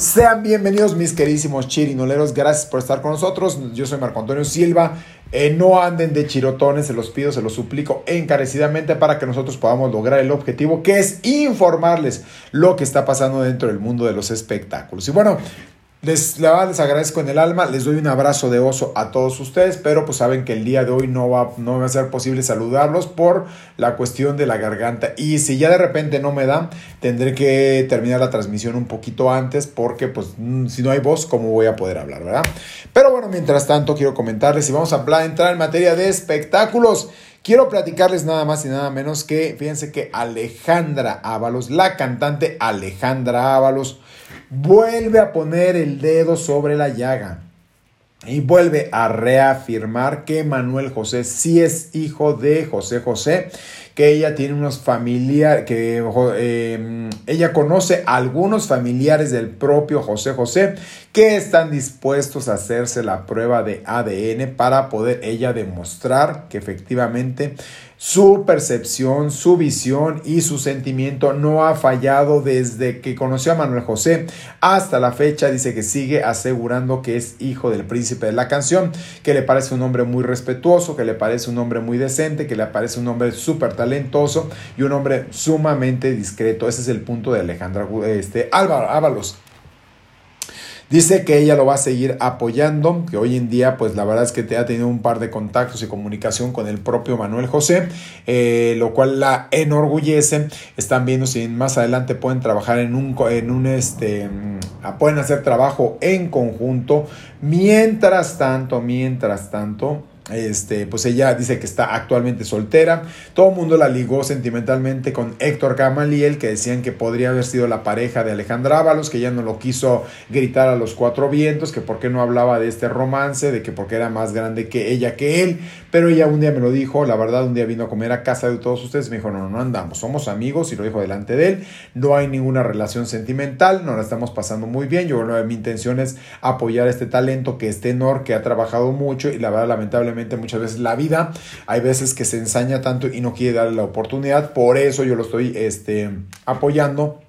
Sean bienvenidos mis queridísimos chirinoleros, gracias por estar con nosotros. Yo soy Marco Antonio Silva. Eh, no anden de chirotones, se los pido, se los suplico encarecidamente para que nosotros podamos lograr el objetivo que es informarles lo que está pasando dentro del mundo de los espectáculos. Y bueno, les, les agradezco en el alma, les doy un abrazo de oso a todos ustedes, pero pues saben que el día de hoy no va, no va a ser posible saludarlos por la cuestión de la garganta. Y si ya de repente no me da, tendré que terminar la transmisión un poquito antes porque pues mm, si no hay voz, ¿cómo voy a poder hablar, verdad? Pero bueno, mientras tanto quiero comentarles y vamos a entrar en materia de espectáculos. Quiero platicarles nada más y nada menos que, fíjense que Alejandra Ábalos, la cantante Alejandra Ábalos, vuelve a poner el dedo sobre la llaga y vuelve a reafirmar que Manuel José sí es hijo de José José, que ella tiene unos familiares, que em, ella conoce a algunos familiares del propio José José que están dispuestos a hacerse la prueba de ADN para poder ella demostrar que efectivamente su percepción, su visión y su sentimiento no ha fallado desde que conoció a Manuel José hasta la fecha. Dice que sigue asegurando que es hijo del príncipe de la canción, que le parece un hombre muy respetuoso, que le parece un hombre muy decente, que le parece un hombre súper talentoso y un hombre sumamente discreto. Ese es el punto de Alejandra este, Álvaro Ábalos. Dice que ella lo va a seguir apoyando, que hoy en día pues la verdad es que ha tenido un par de contactos y comunicación con el propio Manuel José, eh, lo cual la enorgullece. Están viendo si más adelante pueden trabajar en un, en un este, mm, pueden hacer trabajo en conjunto. Mientras tanto, mientras tanto, este, pues ella dice que está actualmente soltera. Todo el mundo la ligó sentimentalmente con Héctor Gamaliel, que decían que podría haber sido la pareja de Alejandra Ábalos, que ella no lo quiso gritar a los cuatro vientos, que por qué no hablaba de este romance, de que porque era más grande que ella que él. Pero ella un día me lo dijo, la verdad, un día vino a comer a casa de todos ustedes, me dijo, no, no, no andamos, somos amigos, y lo dijo delante de él, no hay ninguna relación sentimental, nos la estamos pasando muy bien, yo mi intención es apoyar este talento que es tenor, que ha trabajado mucho, y la verdad, lamentablemente, muchas veces la vida, hay veces que se ensaña tanto y no quiere darle la oportunidad, por eso yo lo estoy este, apoyando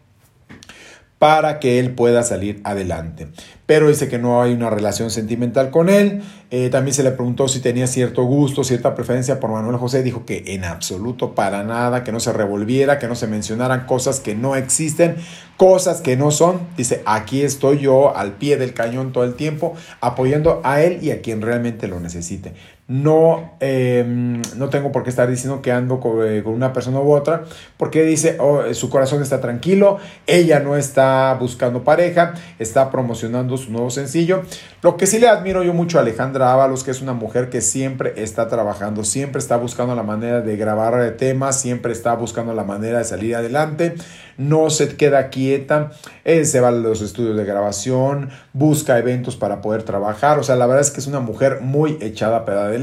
para que él pueda salir adelante. Pero dice que no hay una relación sentimental con él. Eh, también se le preguntó si tenía cierto gusto, cierta preferencia por Manuel José. Dijo que en absoluto, para nada, que no se revolviera, que no se mencionaran cosas que no existen, cosas que no son. Dice, aquí estoy yo al pie del cañón todo el tiempo, apoyando a él y a quien realmente lo necesite. No, em, no tengo por qué estar diciendo que ando eh, con, una persona u otra, porque dice, oh, su corazón está tranquilo, ella no está buscando pareja, está promocionando su nuevo sencillo. Lo que sí le admiro yo mucho a Alejandra Ábalos, que es una mujer que siempre está trabajando, siempre está buscando la manera de grabar temas, siempre está buscando la manera de salir adelante, no se queda quieta, eh, se va a los estudios de grabación, busca eventos para poder trabajar, o sea, la verdad es que es una mujer muy echada para adelante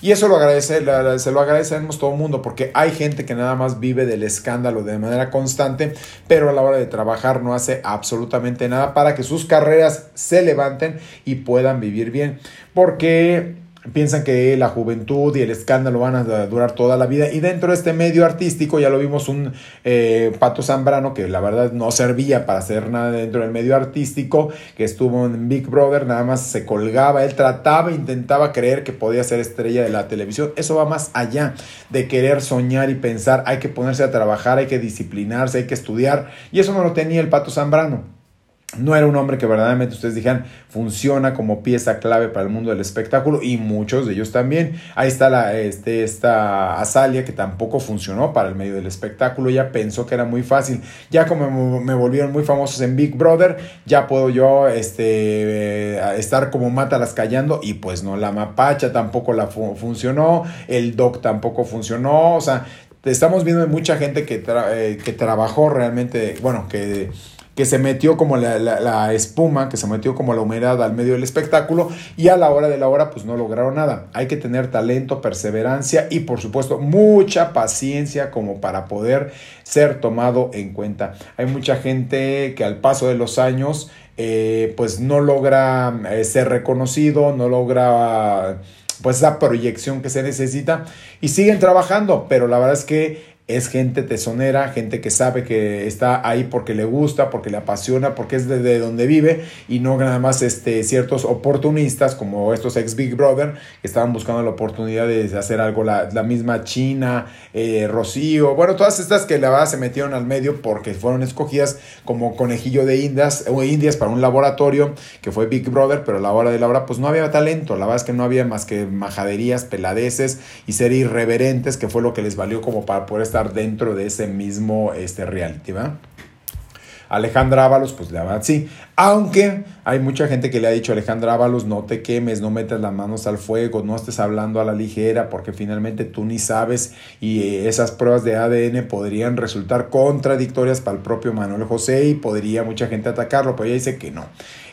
y eso lo agradece, se lo agradecemos todo el mundo porque hay gente que nada más vive del escándalo de manera constante, pero a la hora de trabajar no hace absolutamente nada para que sus carreras se levanten y puedan vivir bien, porque piensan que la juventud y el escándalo van a durar toda la vida. Y dentro de este medio artístico ya lo vimos un eh, Pato Zambrano que la verdad no servía para hacer nada dentro del medio artístico, que estuvo en Big Brother, nada más se colgaba, él trataba, intentaba creer que podía ser estrella de la televisión. Eso va más allá de querer soñar y pensar, hay que ponerse a trabajar, hay que disciplinarse, hay que estudiar. Y eso no lo tenía el Pato Zambrano. No era un hombre que verdaderamente ustedes dijeran funciona como pieza clave para el mundo del espectáculo y muchos de ellos también. Ahí está la, este, esta Azalia que tampoco funcionó para el medio del espectáculo. Ya pensó que era muy fácil. Ya como me volvieron muy famosos en Big Brother, ya puedo yo este, eh, estar como mátalas callando y pues no, la mapacha tampoco la funcionó, el doc tampoco funcionó. O sea, estamos viendo mucha gente que, eh, que trabajó realmente, bueno, que que se metió como la, espuma, que se metió como la humedad al medio del espectáculo y a la hora de la hora pues no lograron nada. Hay que tener talento, perseverancia y por supuesto mucha paciencia como para poder ser tomado en cuenta. Hay mucha gente que al paso de los años eh, pues no logra eh, ser reconocido, no logra pues esa proyección que se necesita y siguen trabajando, pero la verdad es que es gente tesonera, gente que sabe que está ahí porque le gusta, porque le apasiona, porque es de, donde vive y no nada más este, ciertos oportunistas como estos ex Big Brother que estaban buscando la oportunidad de hacer algo, la, misma China, eh, Rocío, bueno, todas estas que la verdad se metieron al medio porque fueron escogidas como conejillo de indias o indias para un laboratorio que fue Big Brother, pero a la hora de la hora pues no había talento, la verdad es que no había más que majaderías, peladeces y ser irreverentes, que fue lo que les valió como para poder estar dentro de ese mismo este, reality, ¿va? Alejandra Ábalos, pues la verdad sí. Aunque hay mucha gente que le ha dicho a Alejandra Ábalos, no te quemes, no metas las manos al fuego, no estés hablando a la ligera, porque finalmente tú ni sabes y eh, esas pruebas de ADN podrían resultar contradictorias para el propio Manuel José y podría mucha gente atacarlo, pero ella dice que no.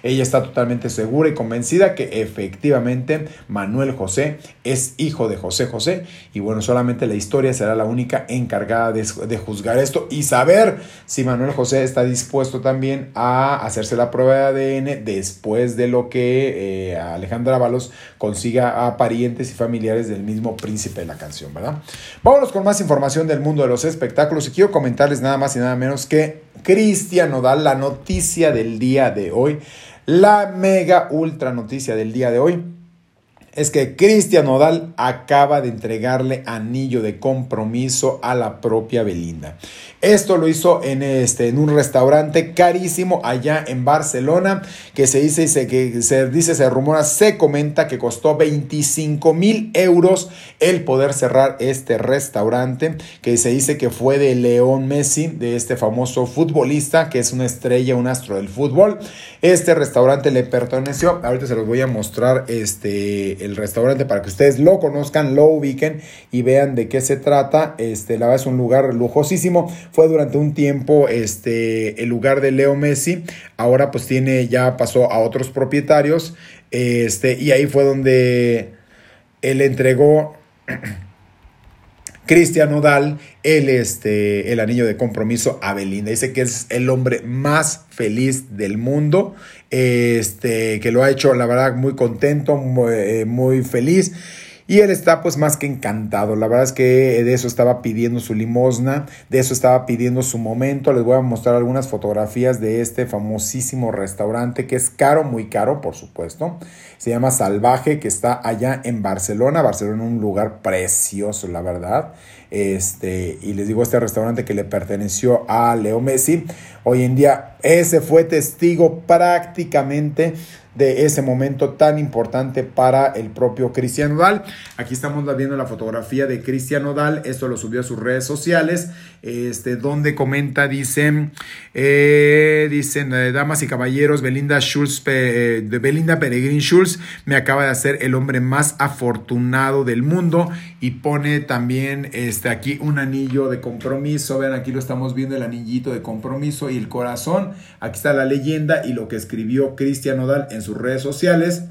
Ella está totalmente segura y convencida que efectivamente Manuel José es hijo de José José y bueno, solamente la historia será la única encargada de, juzgar esto y saber si Manuel José está dispuesto también a hacerse la prueba de ADN después de lo que eh, Alejandra Ábalos consiga a parientes y familiares del mismo príncipe de la canción, ¿verdad? Vámonos con más información del mundo de los espectáculos y quiero comentarles nada más y nada menos que Cristian Nodal, la noticia del día de hoy, la mega ultra noticia del día de hoy es que Cristian Nodal acaba de entregarle anillo de compromiso a la propia Belinda. Esto lo hizo en, este, en un restaurante carísimo allá en Barcelona, que se dice, se, que se dice, se rumora, se comenta que costó 25 mil euros el poder cerrar este restaurante, que se dice que fue de León Messi, de este famoso futbolista, que es una estrella, un astro del fútbol. Este restaurante le perteneció, ahorita se los voy a mostrar este, el restaurante para que ustedes lo conozcan, lo ubiquen y vean de qué se trata. Este, la verdad es un lugar lujosísimo fue durante un tiempo este, el lugar de Leo Messi, ahora pues tiene, ya pasó a otros propietarios, este, y ahí fue donde él entregó Cristian Nodal el, este, el anillo de compromiso a Belinda. Dice que es el hombre más feliz del mundo, este, que lo ha hecho, la verdad, muy contento, eh, muy feliz. Y él está pues más que encantado. La verdad es que de eso estaba pidiendo su limosna, de eso estaba pidiendo su momento. Les voy a mostrar algunas fotografías de este famosísimo restaurante que es caro, muy caro, por supuesto. Se llama Salvaje, que está allá en Barcelona. Barcelona un lugar precioso, la verdad. Este, y les digo, este restaurante que le perteneció a Leo Messi, hoy en día ese fue testigo prácticamente de ese momento tan importante para el propio Cristian Nodal. Aquí estamos viendo la fotografía de Cristian Nodal, esto lo subió a sus redes sociales, este, donde comenta, dicen, eh, dicen, eh, damas y caballeros, Belinda Schulz, de Belinda Peregrin Schulz me acaba de hacer el hombre más afortunado del mundo y pone también este, aquí un anillo de compromiso, vean aquí lo estamos viendo, el anillito de compromiso y el corazón, aquí está la leyenda y lo que escribió Cristian Nodal en sus redes sociales.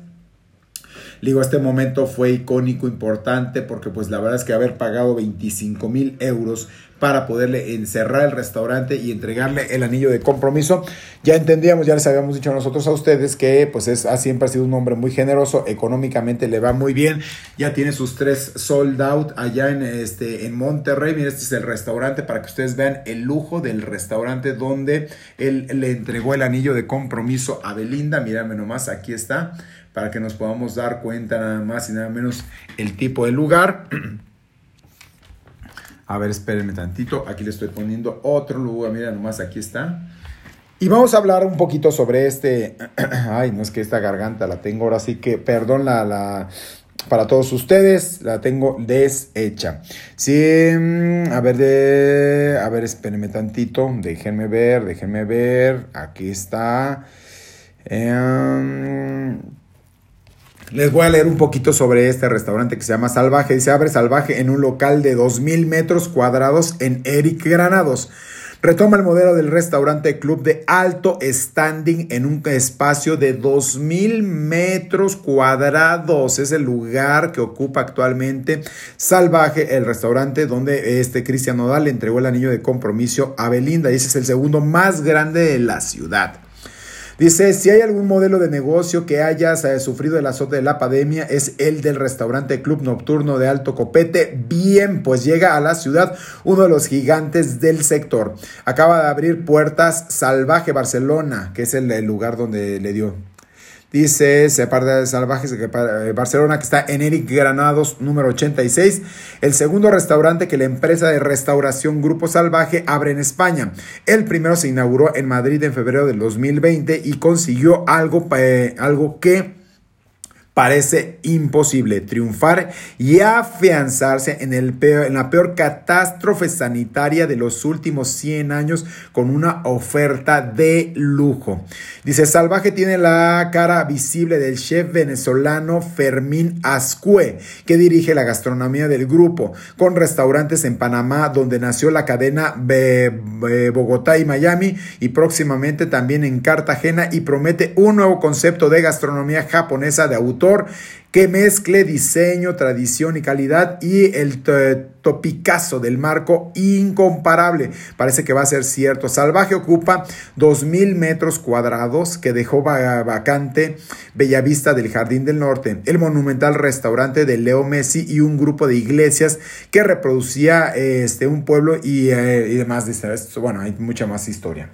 digo, este momento fue icónico, importante, porque pues la verdad es que haber pagado 25 mil euros para poderle encerrar el restaurante y entregarle el anillo de compromiso. Ya entendíamos, ya les habíamos dicho nosotros a ustedes que pues es, ha, siempre ha sido un hombre muy generoso, económicamente le va muy bien, ya tiene sus tres sold out allá en, este, en Monterrey. Miren, este es el restaurante para que ustedes vean el lujo del restaurante donde él le entregó el anillo de compromiso a Belinda. Mírame nomás, aquí está, para que nos podamos dar cuenta nada más y nada menos el tipo de lugar. A ver, espérenme tantito. Aquí le estoy poniendo otro lugar. Mira, nomás aquí está. Y vamos a hablar un poquito sobre este. Ay, no es que esta garganta la tengo ahora sí que, perdón, la, la, para todos ustedes la tengo deshecha. Sí, mm, a ver, a ver, espérenme tantito. Déjenme ver, déjenme ver. Aquí está. Eh, les voy a leer un poquito sobre este restaurante que se llama Salvaje. Dice, abre Salvaje en un local de 2.000 metros cuadrados en Eric Granados. Retoma el modelo del restaurante club de alto standing en un espacio de 2.000 metros cuadrados. Es el lugar que ocupa actualmente Salvaje, el restaurante donde este Cristian Nodal le entregó el anillo de compromiso a Belinda. Y ese es el segundo más grande de la ciudad. Dice, si hay algún modelo de negocio que hayas eh, sufrido el azote de la pandemia, es el del restaurante Club Nocturno de Alto Copete. Bien, pues llega a la ciudad uno de los gigantes del sector. Acaba de abrir puertas Salvaje Barcelona, que es el lugar donde le dio Dice de Salvajes de eh, Barcelona, que está en Eric Granados, número 86. El segundo restaurante que la empresa de restauración Grupo Salvaje abre en España. El primero se inauguró en Madrid en febrero del 2020 y consiguió algo, eh, algo que parece imposible triunfar y afianzarse en, el en la peor catástrofe sanitaria de los últimos 100 años con una oferta de lujo. Dice, Salvaje tiene la cara visible del chef venezolano Fermín Ascue, que dirige la gastronomía del grupo, con restaurantes en Panamá, donde nació la cadena Bogotá y Miami, y próximamente también en Cartagena, y promete un nuevo concepto de gastronomía japonesa de autor que mezcle diseño, tradición y calidad y el topicazo del marco incomparable. Parece que va a ser cierto. Salvaje ocupa 2.000 metros cuadrados que dejó vacante Bellavista del Jardín del Norte, el monumental restaurante de Leo Messi y un grupo de iglesias que reproducía este, un pueblo y, eh, y demás. Bueno, hay mucha más historia.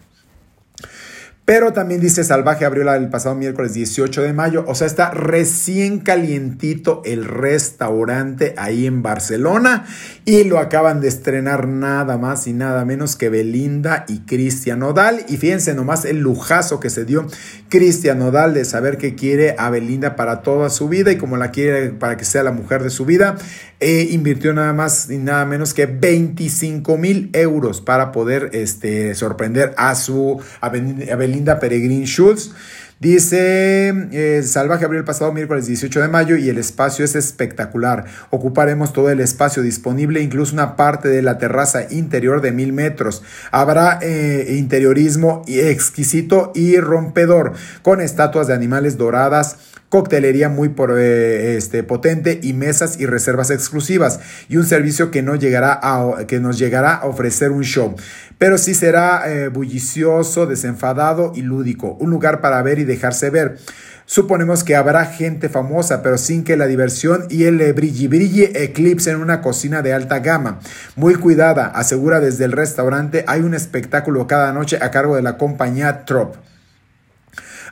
Pero también dice Salvaje abrió el pasado miércoles 18 de mayo. O sea, está recién calientito el restaurante ahí en Barcelona. Y lo acaban de estrenar nada más y nada menos que Belinda y Cristian Nodal. Y fíjense nomás el lujazo que se dio Cristian Nodal de saber que quiere a Belinda para toda su vida y como la quiere para que sea la mujer de su vida. E invirtió nada más y nada menos que 25 mil euros para poder este, sorprender a su a Belinda Peregrin Schultz. Dice eh, Salvaje abrió el pasado miércoles 18 de mayo y el espacio es espectacular. Ocuparemos todo el espacio disponible, incluso una parte de la terraza interior de mil metros. Habrá eh, interiorismo exquisito y rompedor, con estatuas de animales doradas coctelería muy eh, este, potente y mesas y reservas exclusivas y un servicio que, no llegará a, que nos llegará a ofrecer un show. Pero sí será eh, bullicioso, desenfadado y lúdico, un lugar para ver y dejarse ver. Suponemos que habrá gente famosa, pero sin que la diversión y el brilli brille eclipsen una cocina de alta gama. Muy cuidada, asegura desde el restaurante, hay un espectáculo cada noche a cargo de la compañía Trop.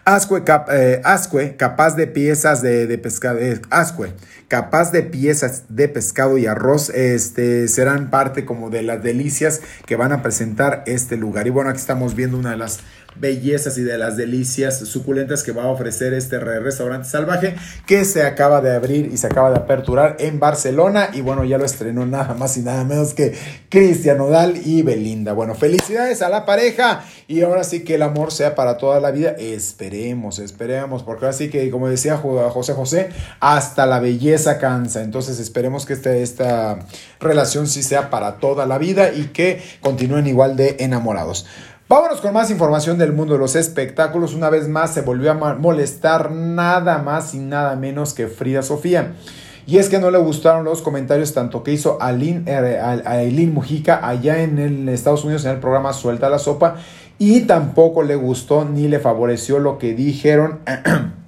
Eh, ascue, capaz de piezas de, pescado, eh, ascue, capaz de piezas de pescado y arroz, este, serán parte como de las delicias que van a presentar este lugar. Y bueno, aquí estamos viendo una de las bellezas y de las delicias suculentas que va a ofrecer este restaurante salvaje que se acaba de abrir y se acaba de aperturar en Barcelona y bueno ya lo estrenó nada más y nada menos que Cristian Odal y Belinda. Bueno, felicidades a la pareja y ahora sí que el amor sea para toda la vida. Esperemos, esperemos, porque ahora sí que como decía José José, hasta la belleza cansa. Entonces esperemos que este, esta relación sí sea para toda la vida y que continúen igual de enamorados. Vámonos con más información del mundo de los espectáculos. Una vez más se volvió a molestar nada más y nada menos que Frida Sofía. Y es que no le gustaron los comentarios tanto que hizo Aileen, eh, Mujica allá en el Estados Unidos en el programa Suelta la Sopa y tampoco le gustó ni le favoreció lo que dijeron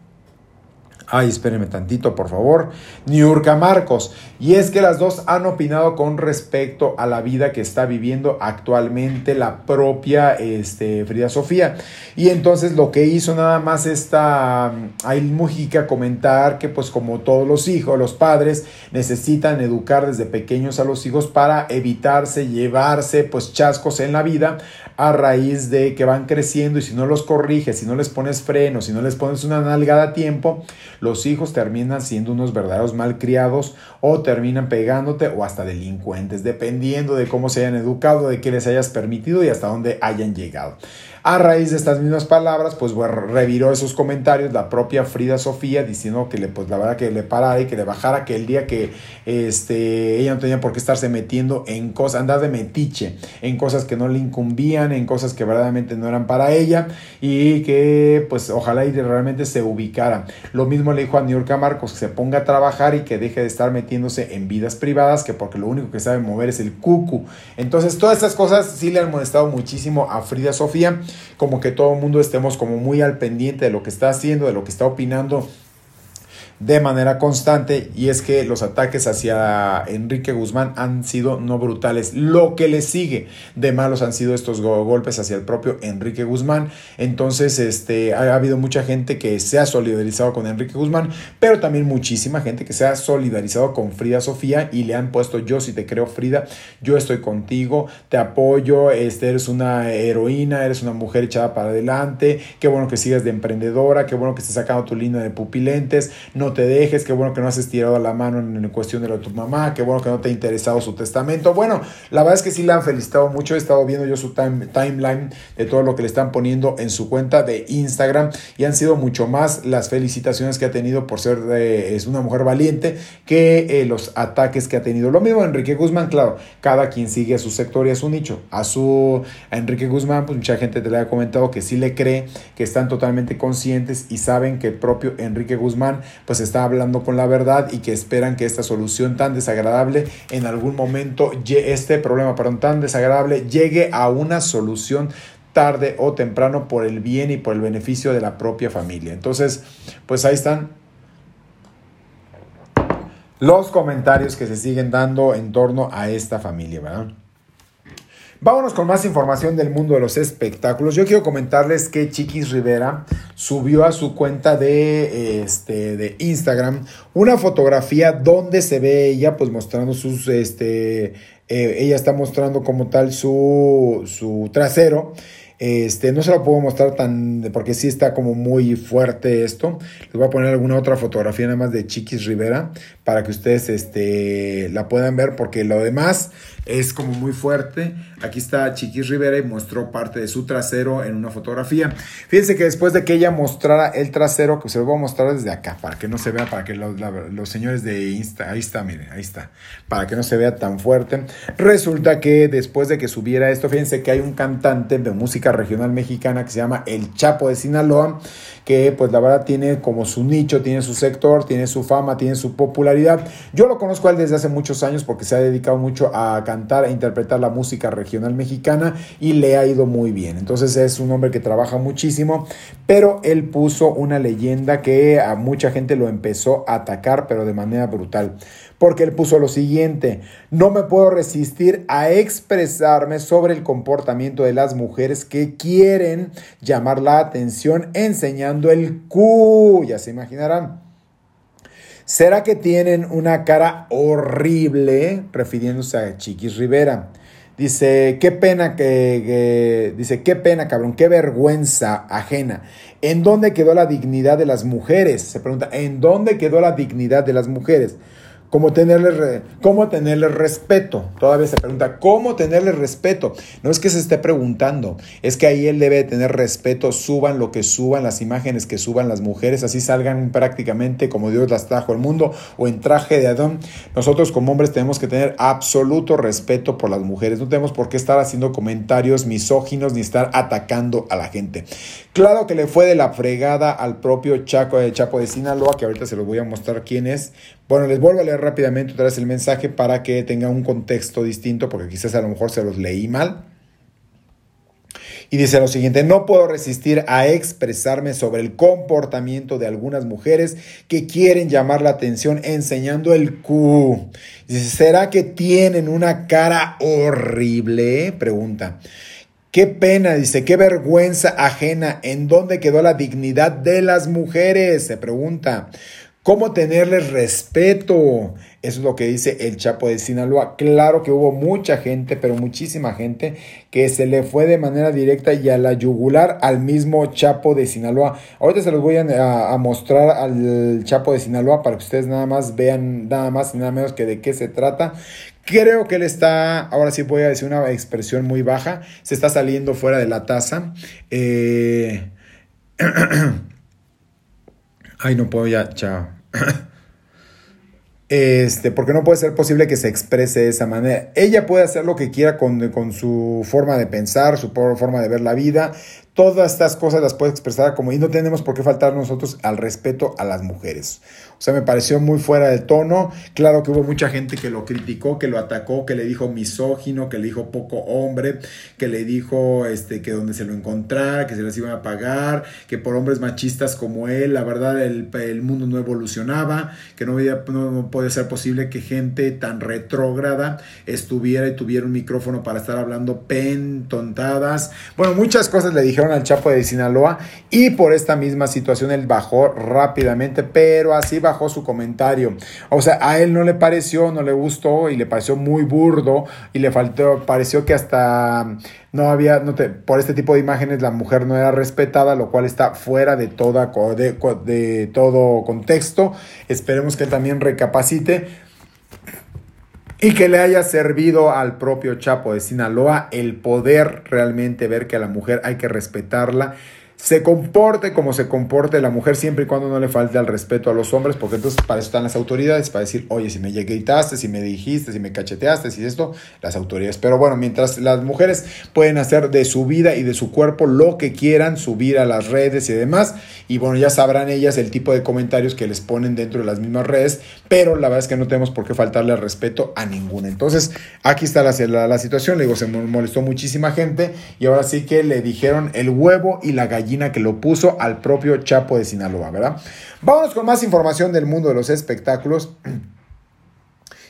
Ay, espérenme tantito, por favor. Niurka Marcos. Y es que las dos han opinado con respecto a la vida que está viviendo actualmente la propia este, Frida Sofía. Y entonces lo que hizo nada más esta mm, Ail Mujica comentar que pues como todos los hijos, los padres necesitan educar desde pequeños a los hijos para evitarse llevarse pues chascos en la vida a raíz de que van creciendo y si no los corriges, si no les pones freno, si no les pones una nalgada a tiempo, los hijos terminan siendo unos verdaderos malcriados o terminan pegándote o hasta delincuentes, dependiendo de cómo se hayan educado, de qué les hayas permitido y hasta dónde hayan llegado. A raíz de estas mismas palabras, pues reviró esos comentarios la propia Frida Sofía diciendo que le, pues la verdad que le parara y que le bajara, que el día que este, ella no tenía por qué estarse metiendo en cosas, andar de metiche, en cosas que no le incumbían, en cosas que verdaderamente no eran para ella y que pues ojalá y realmente se ubicara. Lo mismo le dijo a New York Marcos que se ponga a trabajar y que deje de estar metiéndose en vidas privadas, que porque lo único que sabe mover es el cucu. Entonces todas estas cosas sí le han molestado muchísimo a Frida Sofía como que todo el mundo estemos como muy al pendiente de lo que está haciendo, de lo que está opinando de manera constante y es que los ataques hacia Enrique Guzmán han sido no brutales. Lo que le sigue de malos han sido estos golpes hacia el propio Enrique Guzmán. Entonces, este, ha habido mucha gente que se ha solidarizado con Enrique Guzmán, pero también muchísima gente que se ha solidarizado con Frida Sofía y le han puesto yo si te creo Frida, yo estoy contigo, te apoyo, este, eres una heroína, eres una mujer echada para adelante, qué bueno que sigas de emprendedora, qué bueno que estés sacando tu línea de pupilentes, no te dejes, qué bueno que no has estirado la mano en, cuestión de lo tu mamá, qué bueno que no te ha interesado su testamento. Bueno, la verdad es que sí la han felicitado mucho, he estado viendo yo su timeline de todo lo que le están poniendo en su cuenta de Instagram y han sido mucho más las felicitaciones que ha tenido por ser es una mujer valiente que eh, los ataques que ha tenido. Lo mismo Enrique Guzmán, claro, cada quien sigue a su sector y a su nicho. A su a Enrique Guzmán, pues mucha gente te le ha comentado que sí le cree, que están totalmente conscientes y saben que el propio Enrique Guzmán pues está hablando con la verdad y que esperan que esta solución tan desagradable en algún momento, este problema, perdón, tan desagradable, llegue a una solución tarde o temprano por el bien y por el beneficio de la propia familia. Entonces, pues ahí están los comentarios que se siguen dando en torno a esta familia, ¿verdad? Vámonos con más información del mundo de los espectáculos. Yo quiero comentarles que Chiquis Rivera subió a su cuenta de, este, de Instagram una fotografía donde se ve ella pues mostrando sus, este, eh, ella está mostrando como tal su, su trasero. Este, no se lo puedo mostrar tan, porque sí está como muy fuerte esto. Les voy a poner alguna otra fotografía nada más de Chiquis Rivera para que ustedes este, la puedan ver, porque lo demás es como muy fuerte. Aquí está Chiquis Rivera y mostró parte de su trasero en una fotografía. Fíjense que después de que ella mostrara el trasero, que se lo voy a mostrar desde acá, para que no se vea, para que los, los señores de Insta, ahí está, miren, ahí está, para que no se vea tan fuerte. Resulta que después de que subiera esto, fíjense que hay un cantante de música regional mexicana que se llama El Chapo de Sinaloa, que pues la verdad tiene como su nicho, tiene su sector, tiene su fama, tiene su popularidad. Yo lo conozco a él desde hace muchos años porque se ha dedicado mucho a cantar e interpretar la música regional mexicana y le ha ido muy bien. Entonces es un hombre que trabaja muchísimo, pero él puso una leyenda que a mucha gente lo empezó a atacar, pero de manera brutal porque él puso lo siguiente, no me puedo resistir a expresarme sobre el comportamiento de las mujeres que quieren llamar la atención enseñando el Q, ya se imaginarán. ¿Será que tienen una cara horrible? Refiriéndose a Chiquis Rivera. Dice, qué pena que, dice, qué pena, cabrón, qué vergüenza ajena. ¿En dónde quedó la dignidad de las mujeres? Se pregunta, ¿en dónde quedó la dignidad de las mujeres? ¿Cómo tenerle, ¿Cómo tenerle respeto? Todavía se pregunta, ¿cómo tenerle respeto? No es que se esté preguntando, es que ahí él debe tener respeto, suban lo que suban, las imágenes que suban las mujeres, así salgan prácticamente como Dios las trajo al mundo o en traje de Adón. Nosotros como hombres tenemos que tener absoluto respeto por las mujeres, no tenemos por qué estar haciendo comentarios misóginos ni estar atacando a la gente. Claro que le fue de la fregada al propio Chaco de Chapo de Sinaloa, que ahorita se los voy a mostrar quién es. Bueno, les vuelvo a leer rápidamente otra vez el mensaje para que tenga un contexto distinto, porque quizás a lo mejor se los leí mal. Y dice lo siguiente, no puedo resistir a expresarme sobre el comportamiento de algunas mujeres que quieren llamar la atención enseñando el Q. Dice, ¿será que tienen una cara horrible? Pregunta. Qué pena, dice, qué vergüenza ajena. ¿En dónde quedó la dignidad de las mujeres? Se pregunta. ¿Cómo tenerles respeto? Eso es lo que dice el Chapo de Sinaloa. Claro que hubo mucha gente, pero muchísima gente, que se le fue de manera directa y a la yugular al mismo Chapo de Sinaloa. Ahorita se los voy a, mostrar al Chapo de Sinaloa para que ustedes nada más vean nada más y nada menos que de qué se trata. Creo que él está, ahora sí voy a decir una expresión muy baja, se está saliendo fuera de la taza. Eh... Ay, no puedo ya, chao. Este, porque no puede ser posible que se exprese de esa manera. Ella puede hacer lo que quiera con, con, su forma de pensar, su forma de ver la vida. Todas estas cosas las puede expresar como y no tenemos por qué faltar nosotros al respeto a las mujeres. O sea, me pareció muy fuera de tono. Claro que hubo mucha gente que lo criticó, que lo atacó, que le dijo misógino, que le dijo poco hombre, que le dijo este, que donde se lo encontrara, que se les iban a pagar, que por hombres machistas como él, la verdad, el, el mundo no evolucionaba, que no, podía, no podía ser posible que gente tan retrógrada estuviera y tuviera un micrófono para estar hablando pen, tontadas. Bueno, muchas cosas le dijeron al Chapo de Sinaloa y por esta misma situación él bajó rápidamente, pero así su comentario. O sea, a él no le pareció, no le gustó y le pareció muy burdo y le faltó, pareció que hasta no había, por este tipo de imágenes la mujer no era respetada, lo cual está fuera de, toda, de, todo contexto. Esperemos que también recapacite y que le haya servido al propio Chapo de Sinaloa el poder realmente ver que a la mujer hay que respetarla se comporte como se comporte la mujer siempre y cuando no le falte al respeto a los hombres, porque entonces para eso están las autoridades, para decir, oye, si me gritaste, si me dijiste, si me cacheteaste, si esto, las autoridades. Pero bueno, mientras las mujeres pueden hacer de su vida y de su cuerpo lo que quieran, subir a las redes y demás, y bueno, ya sabrán ellas el tipo de comentarios que les ponen dentro de las mismas redes, pero la verdad es que no tenemos por qué faltarle al respeto a ninguna. Entonces, aquí está la, la, la situación, le digo, se molestó muchísima gente y ahora sí que le dijeron el huevo y la gallina que lo puso al propio Chapo de Sinaloa, ¿verdad? Vámonos con más información del mundo de los espectáculos.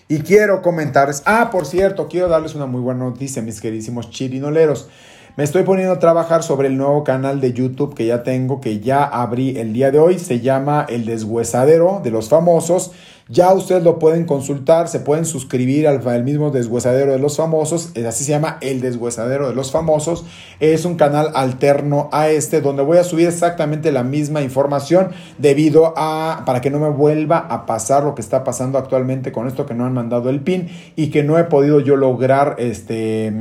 Y quiero comentarles, ah, por cierto, quiero darles una muy buena noticia, mis queridísimos chirinoleros. Me estoy poniendo a trabajar sobre el nuevo canal de YouTube que ya tengo, que ya abrí el día de hoy. Se llama El Deshuesadero de los Famosos. Ya ustedes lo pueden consultar, se pueden suscribir al, mismo deshuesadero de los famosos, así se llama el deshuesadero de los famosos. Es un canal alterno a este donde voy a subir exactamente la misma información debido a, para que no me vuelva a pasar lo que está pasando actualmente con esto que no han mandado el pin y que no he podido yo lograr este...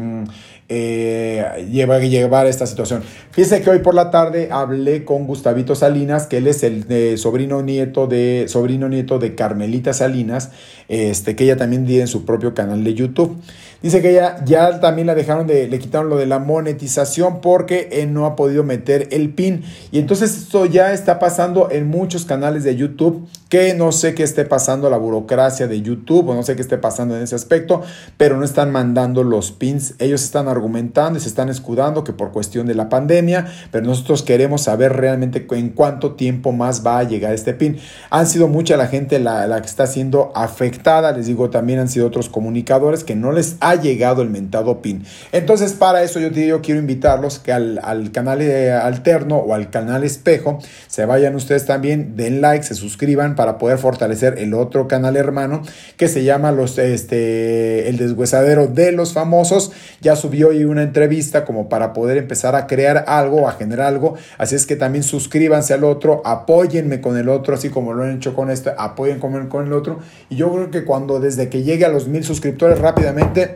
Eh, llevar, llevar esta situación. Fíjense que hoy por la tarde hablé con Gustavito Salinas, que él es el sobrino nieto de sobrino nieto de Carmelita Salinas, este, que ella también tiene su propio canal de YouTube. Dice que ella ya también la dejaron de, le quitaron lo de la monetización porque él no ha podido meter el pin. Y entonces esto ya está pasando en muchos canales de YouTube, que no sé qué esté pasando la burocracia de YouTube o no sé qué esté pasando en ese aspecto, pero no están mandando los pins. Ellos están argumentando y se están escudando que por cuestión de la pandemia, pero nosotros queremos saber realmente en cuánto tiempo más va a llegar este pin. Han sido mucha la gente la, la que está siendo afectada, les digo, también han sido otros comunicadores que no les ha llegado el mentado pin. Entonces, para eso yo, yo quiero invitarlos que al, canal eh, alterno o al canal espejo se vayan ustedes también, den like, se suscriban para poder fortalecer el otro canal hermano que se llama los, este, El Deshuesadero de los Famosos. Ya subió hoy una entrevista como para poder empezar a crear algo, a generar algo. Así es que también suscríbanse al otro, apóyenme con el otro, así como lo han hecho con este, apoyen con el, con el otro. Y yo creo que cuando desde que llegue a los mil suscriptores rápidamente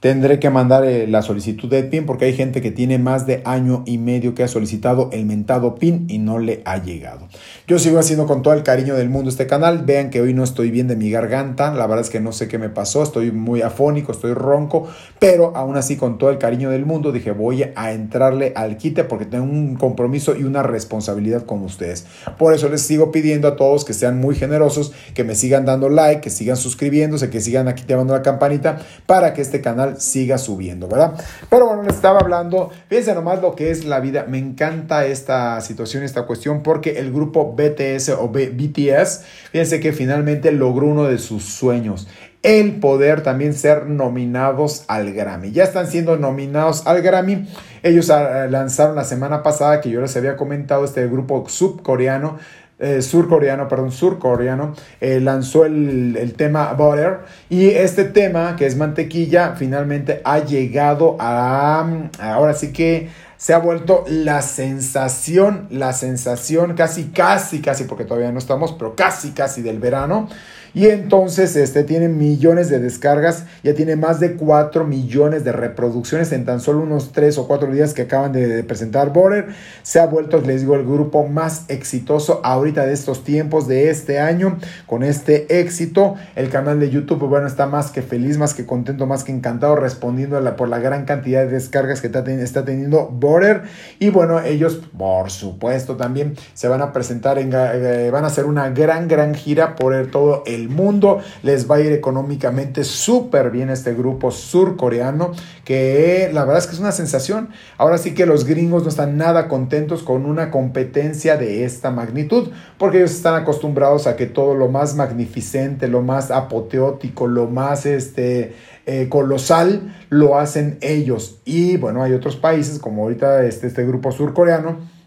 tendré que mandar eh, la solicitud de PIN porque hay gente que tiene más de año y medio que ha solicitado el mentado PIN y no le ha llegado. Yo sigo haciendo con todo el cariño del mundo este canal. Vean que hoy no estoy bien de mi garganta. La verdad es que no sé qué me pasó. Estoy muy afónico, estoy ronco. Pero aún así, con todo el cariño del mundo, dije voy a entrarle al quite porque tengo un compromiso y una responsabilidad con ustedes. Por eso les sigo pidiendo a todos que sean muy generosos, que me sigan dando like, que sigan suscribiéndose, que sigan activando la campanita para que este canal siga subiendo, ¿verdad? Pero bueno, les estaba hablando, fíjense nomás lo que es la vida, me encanta esta situación, esta cuestión, porque el grupo BTS o BTS, fíjense que finalmente logró uno de sus sueños, el poder también ser nominados al Grammy. Ya están siendo nominados al Grammy. Ellos ah, lanzaron la semana pasada, que yo les había comentado, este grupo subcoreano eh, surcoreano, perdón, surcoreano, eh, lanzó el, tema Butter y este tema, que es mantequilla, finalmente ha llegado a, ahora sí que se ha vuelto la sensación, la sensación casi, casi, casi, porque todavía no estamos, pero casi, casi del verano. Y entonces este, tiene millones de descargas, ya tiene más de 4 millones de reproducciones en tan solo unos 3 o 4 días que acaban de, presentar Border. Se ha vuelto, les digo, el grupo más exitoso ahorita de estos tiempos, de este año, con este éxito. El canal de YouTube, bueno, está más que feliz, más que contento, más que encantado, respondiendo por la gran cantidad de descargas que está, teniendo Border. Y bueno, ellos, por supuesto, también se van a presentar, en, eh, van a hacer una gran, gran gira por todo el mundo. Les va a ir económicamente súper bien este grupo surcoreano, que la verdad es que es una sensación. Ahora sí que los gringos no están nada contentos con una competencia de esta magnitud, porque ellos están acostumbrados a que todo lo más magnificente, lo más apoteótico, lo más este, eh, colosal, lo hacen ellos. Y bueno, hay otros países como ahorita este, este grupo surcoreano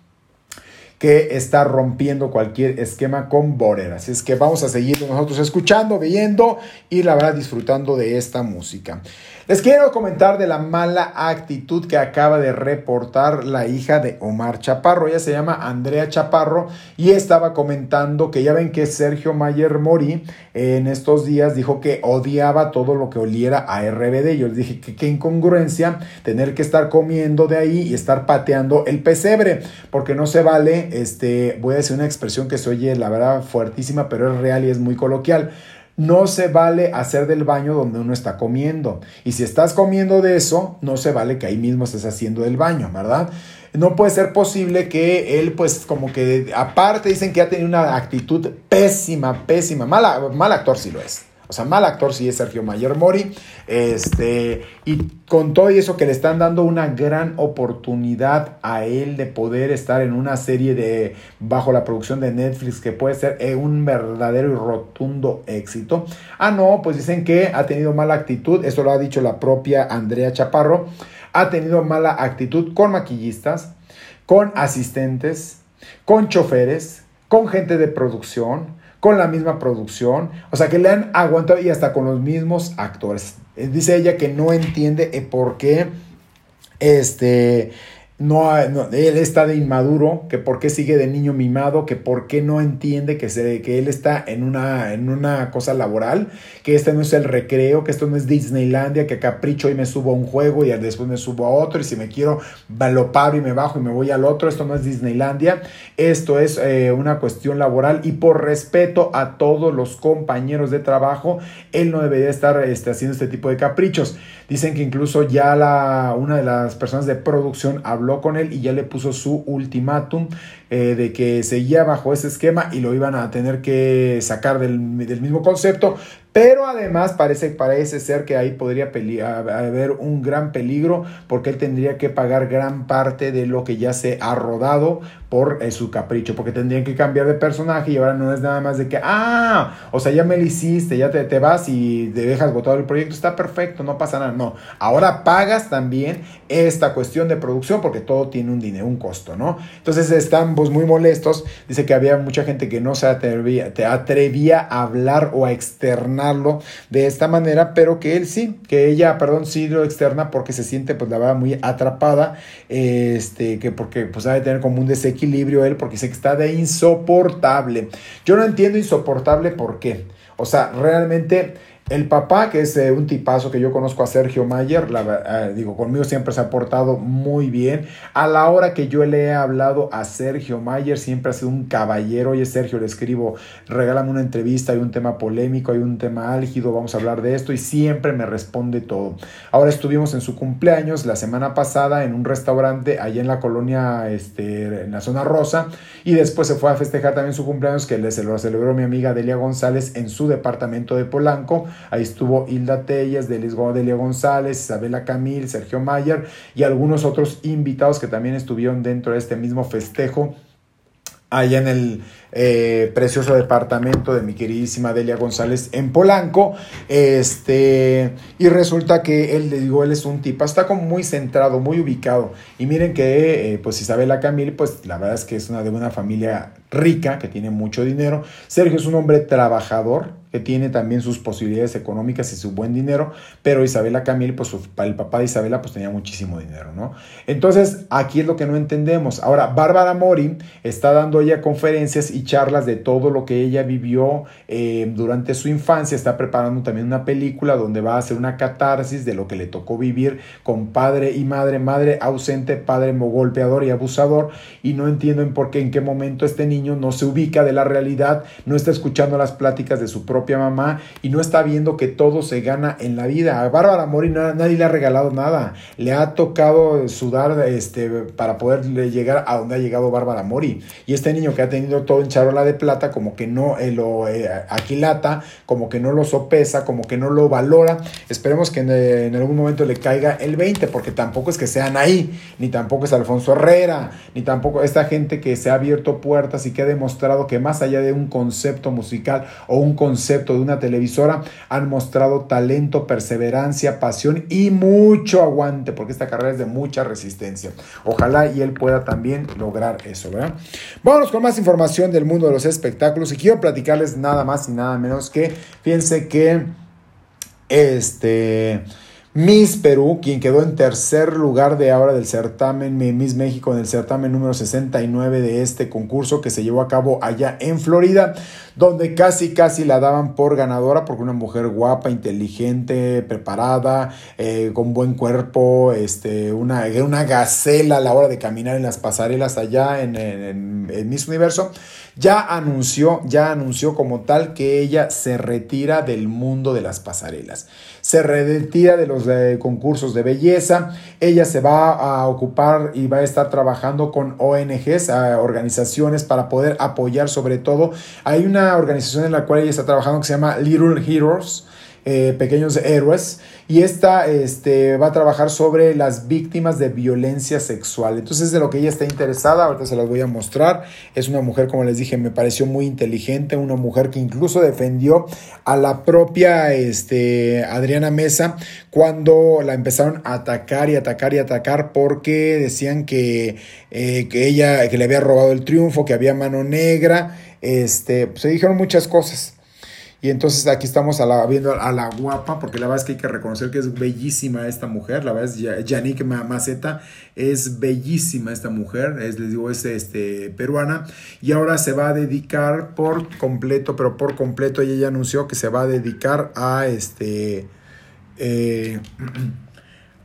que está rompiendo cualquier esquema con Border. Así es que vamos a seguir nosotros escuchando, viendo y la verdad disfrutando de esta música. Les quiero comentar de la mala actitud que acaba de reportar la hija de Omar Chaparro. Ella se llama Andrea Chaparro y estaba comentando que ya ven que Sergio Mayer Mori en estos días dijo que odiaba todo lo que oliera a RBD. Yo les dije que qué incongruencia tener que estar comiendo de ahí y estar pateando el pesebre, porque no se vale, este, voy a decir una expresión que se oye la verdad fuertísima, pero es real y es muy coloquial no se vale hacer del baño donde uno está comiendo. Y si estás comiendo de eso, no se vale que ahí mismo estés haciendo del baño, ¿verdad? No puede ser posible que él, pues, como que aparte dicen que ha tenido una actitud pésima, pésima. mal actor sí lo es. O sea, mal actor sí es Sergio Mayer Mori. Este, y con todo eso que le están dando una gran oportunidad a él de poder estar en una serie de bajo la producción de Netflix que puede ser eh, un verdadero y rotundo éxito. Ah, no, pues dicen que ha tenido mala actitud. Esto lo ha dicho la propia Andrea Chaparro. Ha tenido mala actitud con maquillistas, con asistentes, con choferes, con gente de producción con la misma producción, o sea que le han aguantado y hasta con los mismos actores. Eh, dice ella que no entiende por qué este no, él está de inmaduro, que por qué sigue de niño mimado, que por qué no entiende que, se, que él está en una, en una cosa laboral, que este no es el recreo, que esto no es Disneylandia, que capricho y me subo a un juego y después me subo a otro y si me quiero lo paro y me bajo y me voy al otro, esto no es Disneylandia, esto es eh, una cuestión laboral y por respeto a todos los compañeros de trabajo, él no debería estar este, haciendo este tipo de caprichos. Dicen que incluso ya la, una de las personas de producción habló con él y ya le puso su ultimátum eh, de que seguía bajo ese esquema y lo iban a tener que sacar del, del mismo concepto. Pero además parece, parece ser que ahí podría haber un gran peligro porque él tendría que pagar gran parte de lo que ya se ha rodado por eh, su capricho, porque tendrían que cambiar de personaje y ahora no es nada más de que, ah, o sea, ya me lo hiciste, ya te, te vas y te dejas botado el proyecto, está perfecto, no pasa nada, no. Ahora pagas también esta cuestión de producción porque todo tiene un dinero, un costo, ¿no? Entonces están muy molestos, dice que había mucha gente que no se atrevía a hablar o a externarlo de esta manera, pero que él sí, que ella, perdón, sí lo externa porque se siente pues la verdad muy atrapada, este, que porque pues ha de tener como un desequilibrio él porque dice que está de insoportable. Yo no entiendo insoportable por qué. O sea, realmente el papá, que es eh, un tipazo que yo conozco a Sergio Mayer, eh, digo, conmigo siempre se ha portado muy bien. A la hora que yo le he hablado a Sergio Mayer, siempre ha sido un caballero. Oye, Sergio, le escribo, regálame una entrevista, hay un tema polémico, hay un tema álgido, vamos a hablar de esto y siempre me responde todo. Ahora estuvimos en su cumpleaños la semana pasada en un restaurante allá en la colonia, este, en la zona rosa, y después se fue a festejar también su cumpleaños que le, se lo celebró mi amiga Delia González en su departamento de Polanco Ahí estuvo Hilda Tellas, Delia González, Isabela Camil, Sergio Mayer y algunos otros invitados que también estuvieron dentro de este mismo festejo allá en el eh, precioso departamento de mi queridísima Delia González en Polanco. Este, y resulta que él, le digo, él es un tipo, está como muy centrado, muy ubicado. Y miren que, eh, pues Isabela Camil, pues la verdad es que es una de una familia rica, que tiene mucho dinero. Sergio es un hombre trabajador, que tiene también sus posibilidades económicas y su buen dinero, pero Isabela Camil, pues el papá de Isabela, pues tenía muchísimo dinero, ¿no? Entonces, aquí es lo que no entendemos. Ahora, Bárbara Mori está dando ella conferencias y charlas de todo lo que ella vivió eh, durante su infancia, está preparando también una película donde va a hacer una catarsis de lo que le tocó vivir con padre y madre, madre ausente, padre golpeador y abusador, y no entiendo en por qué, en qué momento este niño no se ubica de la realidad, no está escuchando las pláticas de su propio mamá y no está viendo que todo se gana en la vida. A Bárbara Mori nadie le ha regalado nada. Le ha tocado sudar este, para poder llegar a donde ha llegado Bárbara Mori. Y este niño que ha tenido todo en charola de plata, como que no eh, lo eh, aquilata, como que no lo sopesa, como que no lo valora. Esperemos que en, algún momento le caiga el 20, porque tampoco es que sean ahí, ni tampoco es Alfonso Herrera, ni tampoco esta gente que se ha abierto puertas y que ha demostrado que más allá de un concepto musical o un concepto de una televisora, han mostrado talento, perseverancia, pasión y mucho aguante, porque esta carrera es de mucha resistencia. Ojalá y él pueda también lograr eso, ¿verdad? Vámonos con más información del mundo de los espectáculos y quiero platicarles nada más y nada menos que, fíjense que este... Miss Perú, quien quedó en tercer lugar de ahora del certamen Miss México en el certamen número 69 de este concurso que se llevó a cabo allá en Florida, donde casi casi la daban por ganadora porque una mujer guapa, inteligente, preparada, eh, con buen cuerpo, este, una, una gacela a la hora de caminar en las pasarelas allá en, en Miss Universo ya anunció, ya anunció como tal que ella se retira del mundo de las pasarelas. Se retira de los eh, concursos de belleza. Ella se va a ocupar y va a estar trabajando con ONGs, organizaciones para poder apoyar sobre todo. Hay una organización en la cual ella está trabajando que se llama Little Heroes eh, pequeños Héroes, y esta este, va a trabajar sobre las víctimas de violencia sexual. Entonces, de lo que ella está interesada, ahorita se las voy a mostrar. Es una mujer, como les dije, me pareció muy inteligente, una mujer que incluso defendió a la propia este, Adriana Mesa cuando la empezaron a atacar y atacar y atacar porque decían que, eh, que ella, que le había robado el triunfo, que había mano negra. Este, se dijeron muchas cosas. Y entonces aquí estamos viendo a la guapa, porque la verdad es que hay que reconocer que es bellísima esta mujer. La verdad es Yannick Maceta, es bellísima esta mujer, es, les digo, es este, peruana. Y ahora se va a dedicar por completo, pero por completo ella ya anunció que se va a dedicar a este... Eh,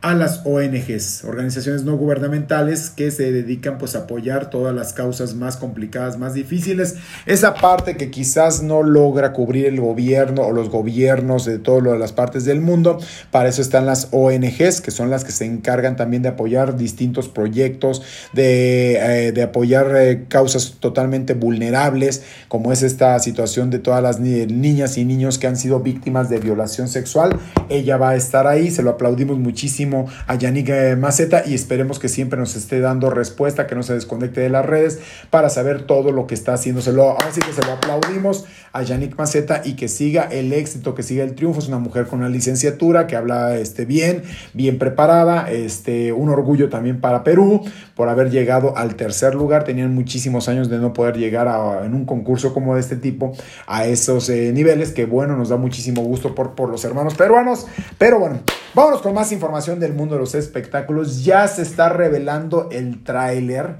a las ONGs, organizaciones no gubernamentales que se dedican pues a apoyar todas las causas más complicadas, más difíciles. Esa parte que quizás no logra cubrir el gobierno o los gobiernos de todas las partes del mundo. Para eso están las ONGs, que son las que se encargan también de apoyar distintos proyectos, de, eh, apoyar eh, causas totalmente vulnerables, como es esta situación de todas las niñas y niños que han sido víctimas de violación sexual. Ella va a estar ahí, se lo aplaudimos muchísimo a Yannick eh, Maceta y esperemos que siempre nos esté dando respuesta, que no se desconecte de las redes para saber todo lo que está haciendo. así que se lo aplaudimos a Yannick Maceta y que siga el éxito, que siga el triunfo. Es una mujer con una licenciatura que habla este, bien, bien preparada, este, un orgullo también para Perú por haber llegado al tercer lugar. Tenían muchísimos años de no poder llegar en un concurso como de este tipo a esos eh, niveles, que bueno, nos da muchísimo gusto por, por los hermanos peruanos. Pero bueno, vámonos con más información del mundo de los espectáculos, ya se está revelando el tráiler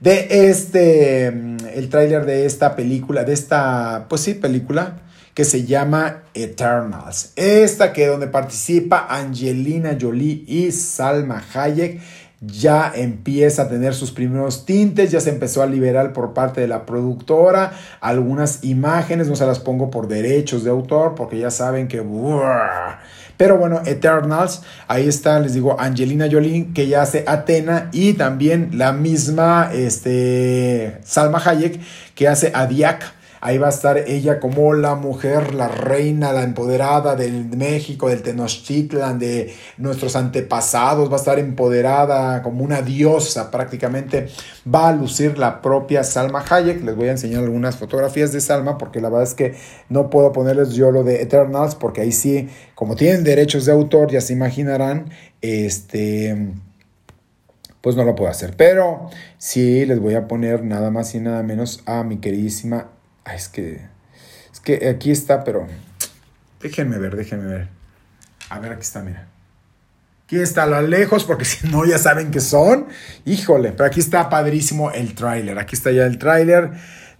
de este, el tráiler de esta película, de esta, pues sí, película que se llama Eternals. Esta que donde participa Angelina Jolie y Salma Hayek ya empieza a tener sus primeros tintes, ya se empezó a liberar por parte de la productora algunas imágenes, no se las pongo por derechos de autor porque ya saben que... Pero bueno, Eternals, ahí está, les digo, Angelina Jolie, que ya hace Atena, y también la misma este, Salma Hayek, que hace a Diak Ahí va a estar ella como la mujer, la reina, la empoderada del México, del Tenochtitlan, de nuestros antepasados. Va a estar empoderada como una diosa prácticamente. Va a lucir la propia Salma Hayek. Les voy a enseñar algunas fotografías de Salma porque la verdad es que no puedo ponerles yo lo de Eternals porque ahí sí, como tienen derechos de autor, ya se imaginarán, este pues no lo puedo hacer. Pero sí les voy a poner nada más y nada menos a mi queridísima. Es que. Es que aquí está, pero. Déjenme ver, déjenme ver. A ver, aquí está, mira. Aquí está lo lejos, porque si no ya saben que son. Híjole, pero aquí está padrísimo el tráiler. Aquí está ya el tráiler.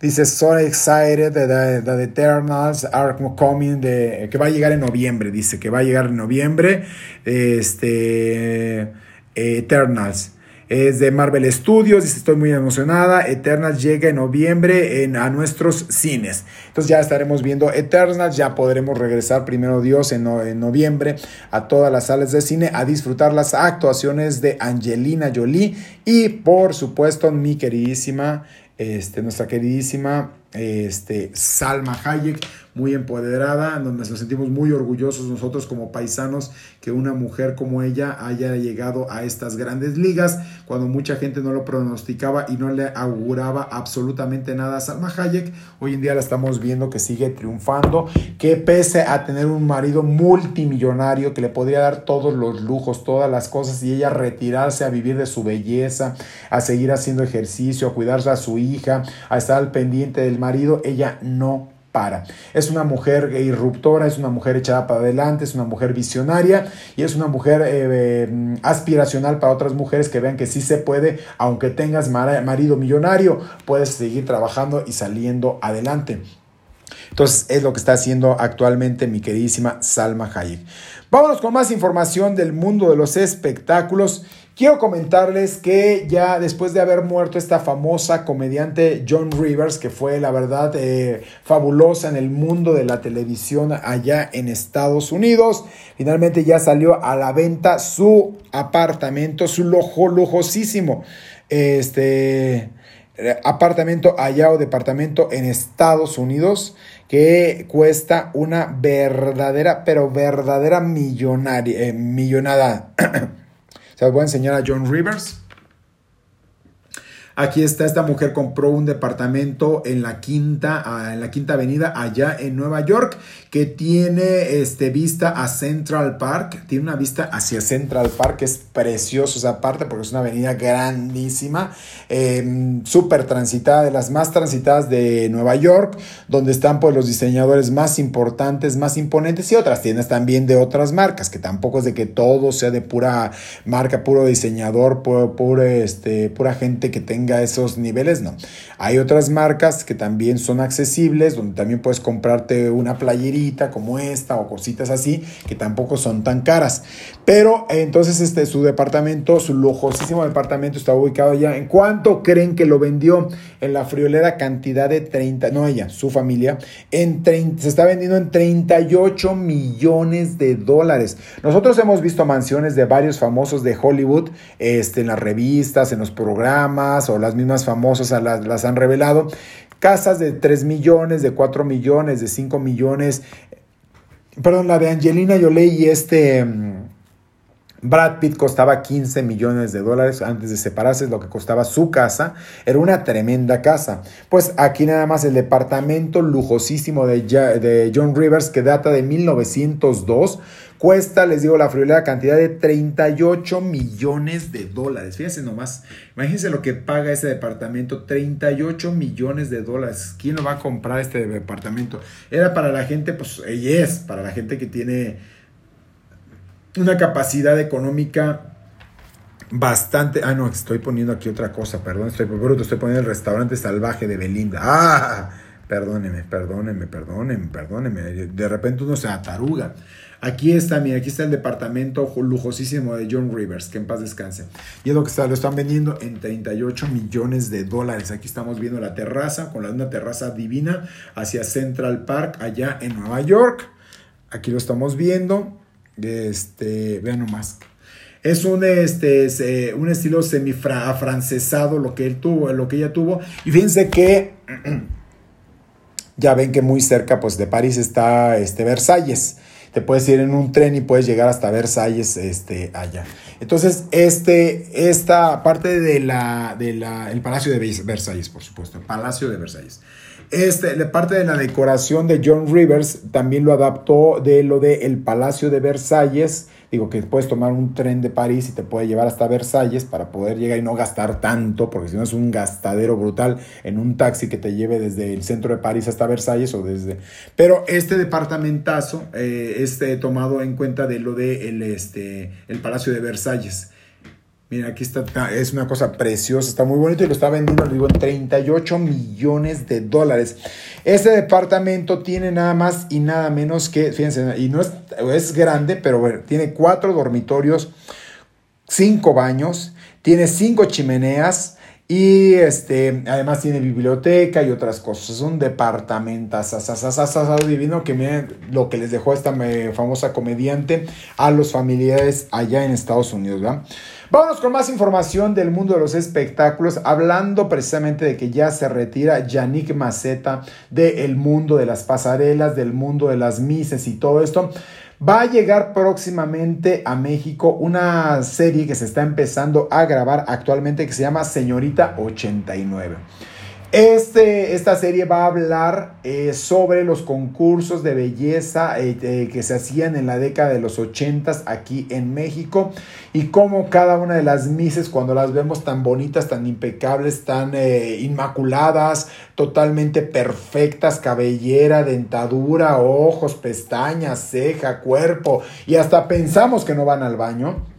Dice, so excited that the, Eternals are coming, de, que va a llegar en noviembre. Dice que va a llegar en noviembre. Este, Eternals es de Marvel Studios, dice estoy muy emocionada, Eternals llega en noviembre en, a nuestros cines. Entonces ya estaremos viendo Eternals, ya podremos regresar primero Dios en, en noviembre a todas las salas de cine a disfrutar las actuaciones de Angelina Jolie y por supuesto mi queridísima, este, nuestra queridísima este, Salma Hayek muy empoderada, donde nos sentimos muy orgullosos nosotros como paisanos que una mujer como ella haya llegado a estas grandes ligas, cuando mucha gente no lo pronosticaba y no le auguraba absolutamente nada a Salma Hayek. Hoy en día la estamos viendo que sigue triunfando, que pese a tener un marido multimillonario que le podría dar todos los lujos, todas las cosas y ella retirarse a vivir de su belleza, a seguir haciendo ejercicio, a cuidarse a su hija, a estar al pendiente del marido, ella no para. Es una mujer irruptora, es una mujer echada para adelante, es una mujer visionaria y es una mujer eh, eh, aspiracional para otras mujeres que vean que sí se puede, aunque tengas marido millonario, puedes seguir trabajando y saliendo adelante. Entonces es lo que está haciendo actualmente mi queridísima Salma Hayek. Vámonos con más información del mundo de los espectáculos. Quiero comentarles que ya después de haber muerto esta famosa comediante John Rivers, que fue la verdad eh, fabulosa en el mundo de la televisión allá en Estados Unidos, finalmente ya salió a la venta su apartamento, su lujo, lujosísimo este, apartamento allá o departamento en Estados Unidos que cuesta una verdadera, pero verdadera millonaria, eh, millonada. Se los voy a enseñar a John Rivers. Aquí está, esta mujer compró un departamento en la quinta, ah, en la quinta avenida allá en Nueva York, que tiene este, vista a Central Park. Tiene una vista hacia Central Park, que es precioso esa parte porque es una avenida grandísima, em, súper transitada, de las más transitadas de Nueva York, donde están pues los diseñadores más importantes, más imponentes y otras tiendas también de otras marcas, que tampoco es de que todo sea de pura marca, puro diseñador, puro, este, pura gente que tenga a esos niveles, no. Hay otras marcas que también son accesibles, donde también puedes comprarte una playerita como esta o cositas así, que tampoco son tan caras. Pero entonces este, su departamento, su lujosísimo departamento está ubicado ya. ¿En cuánto creen que lo vendió? En la friolera cantidad de 30, no ella, su familia, en 30, se está vendiendo en 38 millones de dólares. Nosotros hemos visto mansiones de varios famosos de Hollywood este, en las revistas, en los programas o las mismas famosas las, las han revelado. Casas de 3 millones, de 4 millones, de 5 millones. Perdón, la de Angelina Jolie y este... Mm, Brad Pitt costaba 15 millones de dólares antes de separarse, lo que costaba su casa. Era una tremenda casa. Pues aquí nada más el departamento lujosísimo de, de John Rivers que data de 1902 Cuesta, les digo, la friolera cantidad de 38 millones de dólares. Fíjense nomás, imagínense lo que paga ese departamento, 38 millones de dólares. ¿Quién lo va a comprar este departamento? Era para la gente, pues, ella es, para la gente que tiene una capacidad económica bastante. Ah, no, estoy poniendo aquí otra cosa, perdón, estoy bruto, estoy poniendo el restaurante salvaje de Belinda. Ah, perdóneme, perdóneme, perdóneme, perdóneme. De repente uno se ataruga. Aquí está, mira, aquí está el departamento lujosísimo de John Rivers, que en paz descanse. Y es lo que está, lo están vendiendo en 38 millones de dólares. Aquí estamos viendo la terraza, con una terraza divina hacia Central Park, allá en Nueva York. Aquí lo estamos viendo. Este, vean nomás. Es un, este, un estilo semifrancesado lo que él tuvo, lo que ella tuvo. Y fíjense que ya ven que muy cerca pues, de París está este, Versalles te puedes ir en un tren y puedes llegar hasta Versalles este, allá. Entonces, este, esta parte de la, de la, el Palacio de Versalles, por supuesto, el Palacio de Versalles. Este, la parte de la decoración de John Rivers también lo adaptó de lo de el Palacio de Versalles Digo que puedes tomar un tren de París y te puede llevar hasta Versalles para poder llegar y no gastar tanto, porque si no es un gastadero brutal en un taxi que te lleve desde el centro de París hasta Versalles o desde... Pero este departamentazo eh, es tomado en cuenta de lo de el, este, el Palacio de Versalles. Mira, aquí está, es una cosa preciosa, está muy bonito y lo está vendiendo, digo, en 38 millones de dólares. Este departamento tiene nada más y nada menos que, fíjense, y no es, es grande, pero tiene cuatro dormitorios, cinco baños, tiene cinco chimeneas, y este, además tiene biblioteca y otras cosas. Es un departamento divino que miren lo que les dejó esta famosa comediante a los familiares allá en Estados Unidos. ¿verdad? Vámonos con más información del mundo de los espectáculos, hablando precisamente de que ya se retira Yannick Maceta del mundo de las pasarelas, del mundo de las mises y todo esto. Va a llegar próximamente a México una serie que se está empezando a grabar actualmente que se llama Señorita 89. Este, esta serie va a hablar eh, sobre los concursos de belleza eh, eh, que se hacían en la década de los 80 aquí en México y cómo cada una de las mises cuando las vemos tan bonitas, tan impecables, tan inmaculadas, totalmente perfectas, cabellera, dentadura, ojos, pestañas, ceja, cuerpo y hasta pensamos que no van al baño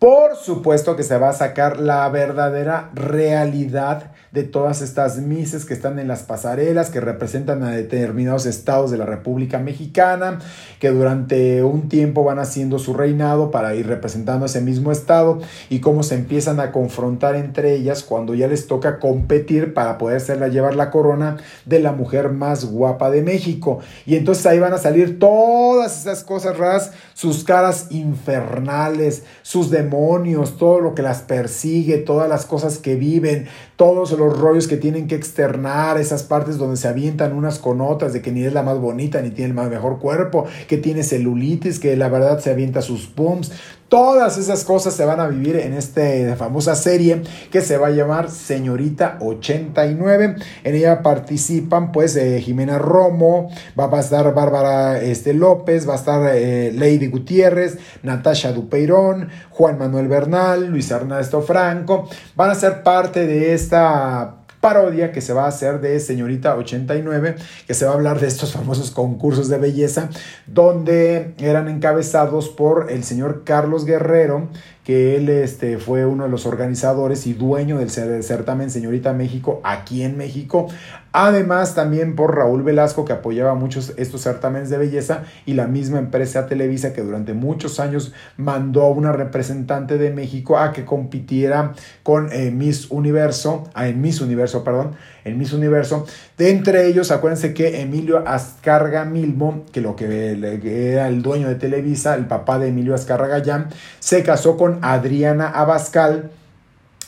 por supuesto que se va a sacar la verdadera realidad de todas estas mises que están en las pasarelas, que representan a determinados estados de la República Mexicana, que durante un tiempo van haciendo su reinado para ir representando ese mismo estado y cómo se empiezan a confrontar entre ellas cuando ya les toca competir para poder hacerla llevar la corona de la mujer más guapa de México. Y entonces ahí van a salir todas esas cosas raras, sus caras infernales, sus demonios demonios, todo lo que las persigue, todas las cosas que viven, todos los rollos que tienen que externar, esas partes donde se avientan unas con otras, de que ni es la más bonita, ni tiene el más mejor cuerpo, que tiene celulitis, que la verdad se avienta sus pumps, Todas esas cosas se van a vivir en esta famosa serie que se va a llamar Señorita 89. En ella participan pues eh, Jimena Romo, va, a estar Bárbara este, López, va a estar eh, Lady Gutiérrez, Natasha Dupeirón, Juan Manuel Bernal, Luis Ernesto Franco. Van a ser parte de esta parodia que se va a hacer de Señorita 89, que se va a hablar de estos famosos concursos de belleza, donde eran encabezados por el señor Carlos Guerrero, que él este, fue uno de los organizadores y dueño del certamen Señorita México aquí en México. Además, también por Raúl Velasco, que apoyaba muchos estos certámenes de belleza, y la misma empresa Televisa, que durante muchos años mandó a una representante de México a que compitiera con eh, Miss Universo, en Miss Universo, perdón, en Miss Universo. De entre ellos, acuérdense que Emilio Azcarga Milmo, que lo que era el dueño de Televisa, el papá de Emilio Azcarga Gallán, se casó con Adriana Abascal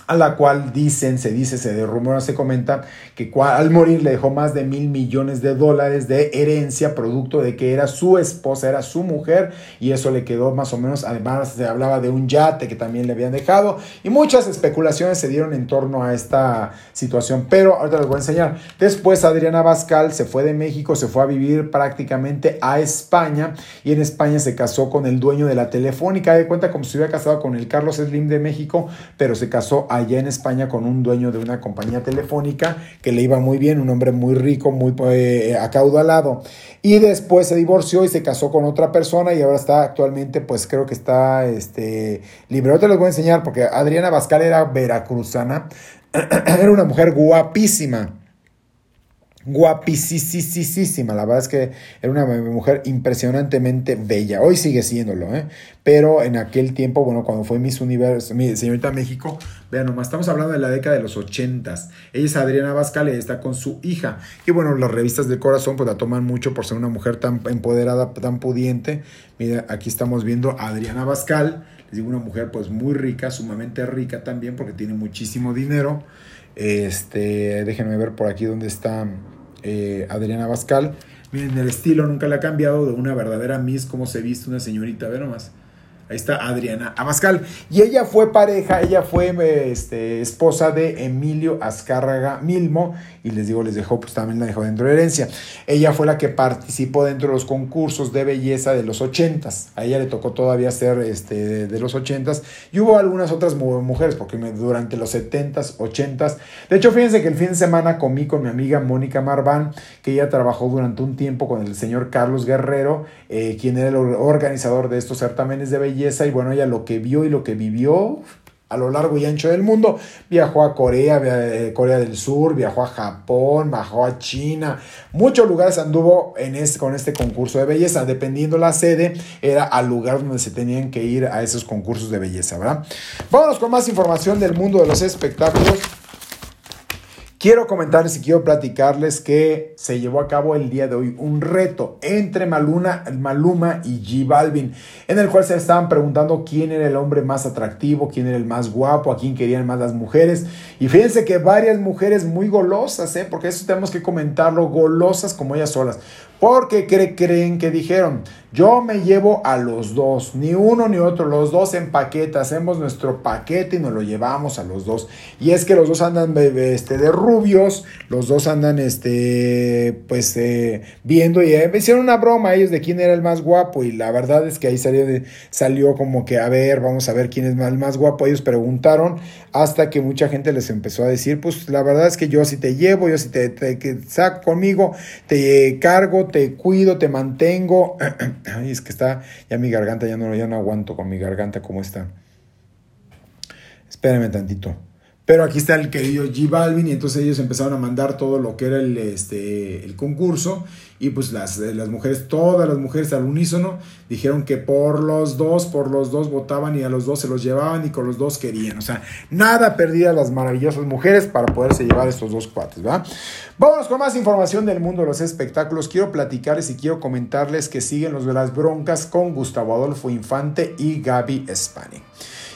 a la cual dicen, se dice, se rumora, se comenta que al morir le dejó más de mil millones de dólares de herencia, producto de que era su esposa, era su mujer, y eso le quedó más o menos, además se hablaba de un yate que también le habían dejado, y muchas especulaciones se dieron en torno a esta situación, pero ahorita les voy a enseñar. Después Adriana Bascal se fue de México, se fue a vivir prácticamente a España, y en España se casó con el dueño de la telefónica, de cuenta como si hubiera casado con el Carlos Slim de México, pero se casó allá en España con un dueño de una compañía telefónica que le iba muy bien, un hombre muy rico, muy eh, acaudalado. Y después se divorció y se casó con otra persona y ahora está actualmente, pues creo que está este, libre. Ahora te les voy a enseñar porque Adriana Bascal era veracruzana, era una mujer guapísima guapísima. La verdad es que era una mujer impresionantemente bella. Hoy sigue siéndolo, ¿eh? Pero en aquel tiempo, bueno, cuando fue Miss Universo, mi señorita México, vean nomás, estamos hablando de la década de los ochentas. Ella es Adriana Bascal y está con su hija. Y bueno, las revistas del corazón pues la toman mucho por ser una mujer tan empoderada, tan pudiente. Mira, aquí estamos viendo a Adriana Bascal. Les digo, una mujer pues muy rica, sumamente rica también porque tiene muchísimo dinero. Este, déjenme ver por aquí dónde está eh, Adriana Bascal. Miren, el estilo nunca le ha cambiado de una verdadera Miss, como se viste una señorita, ve nomás. Ahí está Adriana Abascal. Y ella fue pareja, ella fue este, esposa de Emilio Azcárraga Milmo. Y les digo, les dejó, pues también la dejó dentro de herencia. Ella fue la que participó dentro de los concursos de belleza de los ochentas. A ella le tocó todavía ser este, de, los ochentas. Y hubo algunas otras mujeres, porque durante los setentas, ochentas. De hecho, fíjense que el fin de semana comí con mi amiga Mónica Marván, que ella trabajó durante un tiempo con el señor Carlos Guerrero, eh, quien era el organizador de estos certámenes de belleza y bueno, ella lo que vio y lo que vivió a lo largo y ancho del mundo. Viajó a Corea, eh, Corea del Sur, viajó a Japón, viajó a China. Muchos lugares anduvo en este, con este concurso de belleza. Dependiendo la sede, era al lugar donde se tenían que ir a esos concursos de belleza, ¿verdad? Vámonos con más información del mundo de los espectáculos. Quiero comentarles y quiero platicarles que se llevó a cabo el día de hoy un reto entre Maluna, Maluma y G Balvin, en el cual se estaban preguntando quién era el hombre más atractivo, quién era el más guapo, a quién querían más las mujeres. Y fíjense que varias mujeres muy golosas, ¿eh? porque eso tenemos que comentarlo, golosas como ellas solas. Porque creen que dijeron, yo me llevo a los dos, ni uno ni otro, los dos en paquete, hacemos nuestro paquete y nos lo llevamos a los dos. Y es que los dos andan este, de rubios, los dos andan este, pues eh, viendo y eh, hicieron una broma ellos de quién era el más guapo y la verdad es que ahí salió, salió como que a ver, vamos a ver quién es el más guapo. Ellos preguntaron hasta que mucha gente les empezó a decir, pues la verdad es que yo si te llevo, yo si te, te saco conmigo, te cargo, te cuido, te mantengo. Ay, es que está, ya mi garganta, ya no, ya no aguanto con mi garganta como está. Espérenme tantito. Pero aquí está el querido G Balvin y entonces ellos empezaron a mandar todo lo que era el, este, el concurso y pues las, las mujeres, todas las mujeres al unísono dijeron que por los dos, por los dos votaban y a los dos se los llevaban y con los dos querían. O sea, nada perdía las maravillosas mujeres para poderse llevar estos dos cuates, ¿va? Vámonos con más información del mundo de los espectáculos. Quiero platicarles y quiero comentarles que siguen los de las broncas con Gustavo Adolfo Infante y Gaby Spani.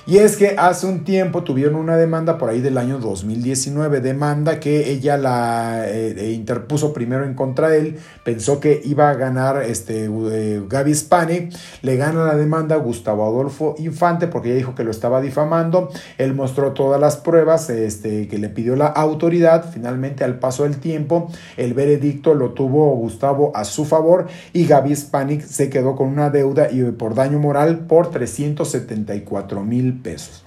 Y es que hace un tiempo tuvieron una demanda por ahí del año 2019, demanda que ella la eh, eh, interpuso primero en contra de él, pensó que iba a ganar este, eh, Gaby Spani, le gana la demanda Gustavo Adolfo Infante porque ella dijo que lo estaba difamando, él mostró todas las pruebas este, que le pidió la autoridad, finalmente al paso del tiempo el veredicto lo tuvo Gustavo a su favor y Gaby Spani se quedó con una deuda y por daño moral por 374 mil pesos.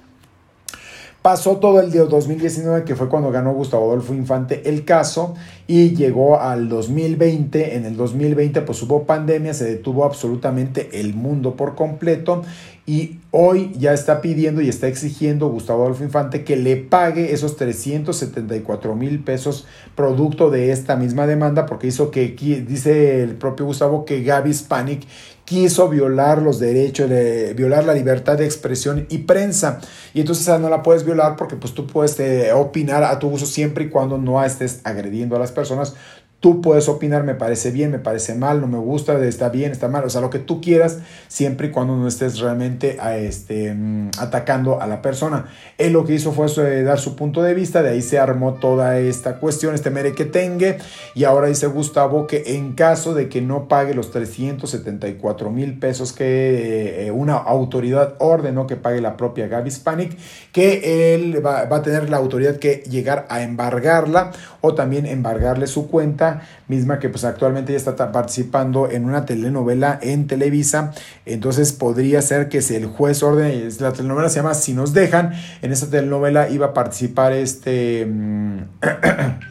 Pasó todo el día 2019, que fue cuando ganó Gustavo Adolfo Infante el caso, y llegó al 2020. En el 2020 pues hubo pandemia, se detuvo absolutamente el mundo por completo y hoy ya está pidiendo y está exigiendo Gustavo Adolfo Infante que le pague esos 374 mil pesos producto de esta misma demanda porque hizo que, dice el propio Gustavo, que Gaby Spanik quiso violar los derechos, de, violar la libertad de expresión y prensa. Y entonces no la puedes violar porque pues tú puedes eh, opinar a tu uso siempre y cuando no estés agrediendo a las personas. Tú puedes opinar, me parece bien, me parece mal, no me gusta, está bien, está mal, o sea, lo que tú quieras, siempre y cuando no estés realmente este, mm, atacando a la persona. Él lo que hizo fue dar su punto de vista, de ahí se armó toda esta cuestión, este mere que tenga, y ahora dice Gustavo que en caso de que no pague los 374 mil pesos que eh, una autoridad ordenó que pague la propia Gaby Spanik, que él va, va a tener la autoridad que llegar a embargarla o también embargarle su cuenta misma que pues actualmente ya está participando en una telenovela en Televisa, entonces podría ser que si el juez ordene, la telenovela se llama Si nos dejan, en esa telenovela iba a participar este... Mm,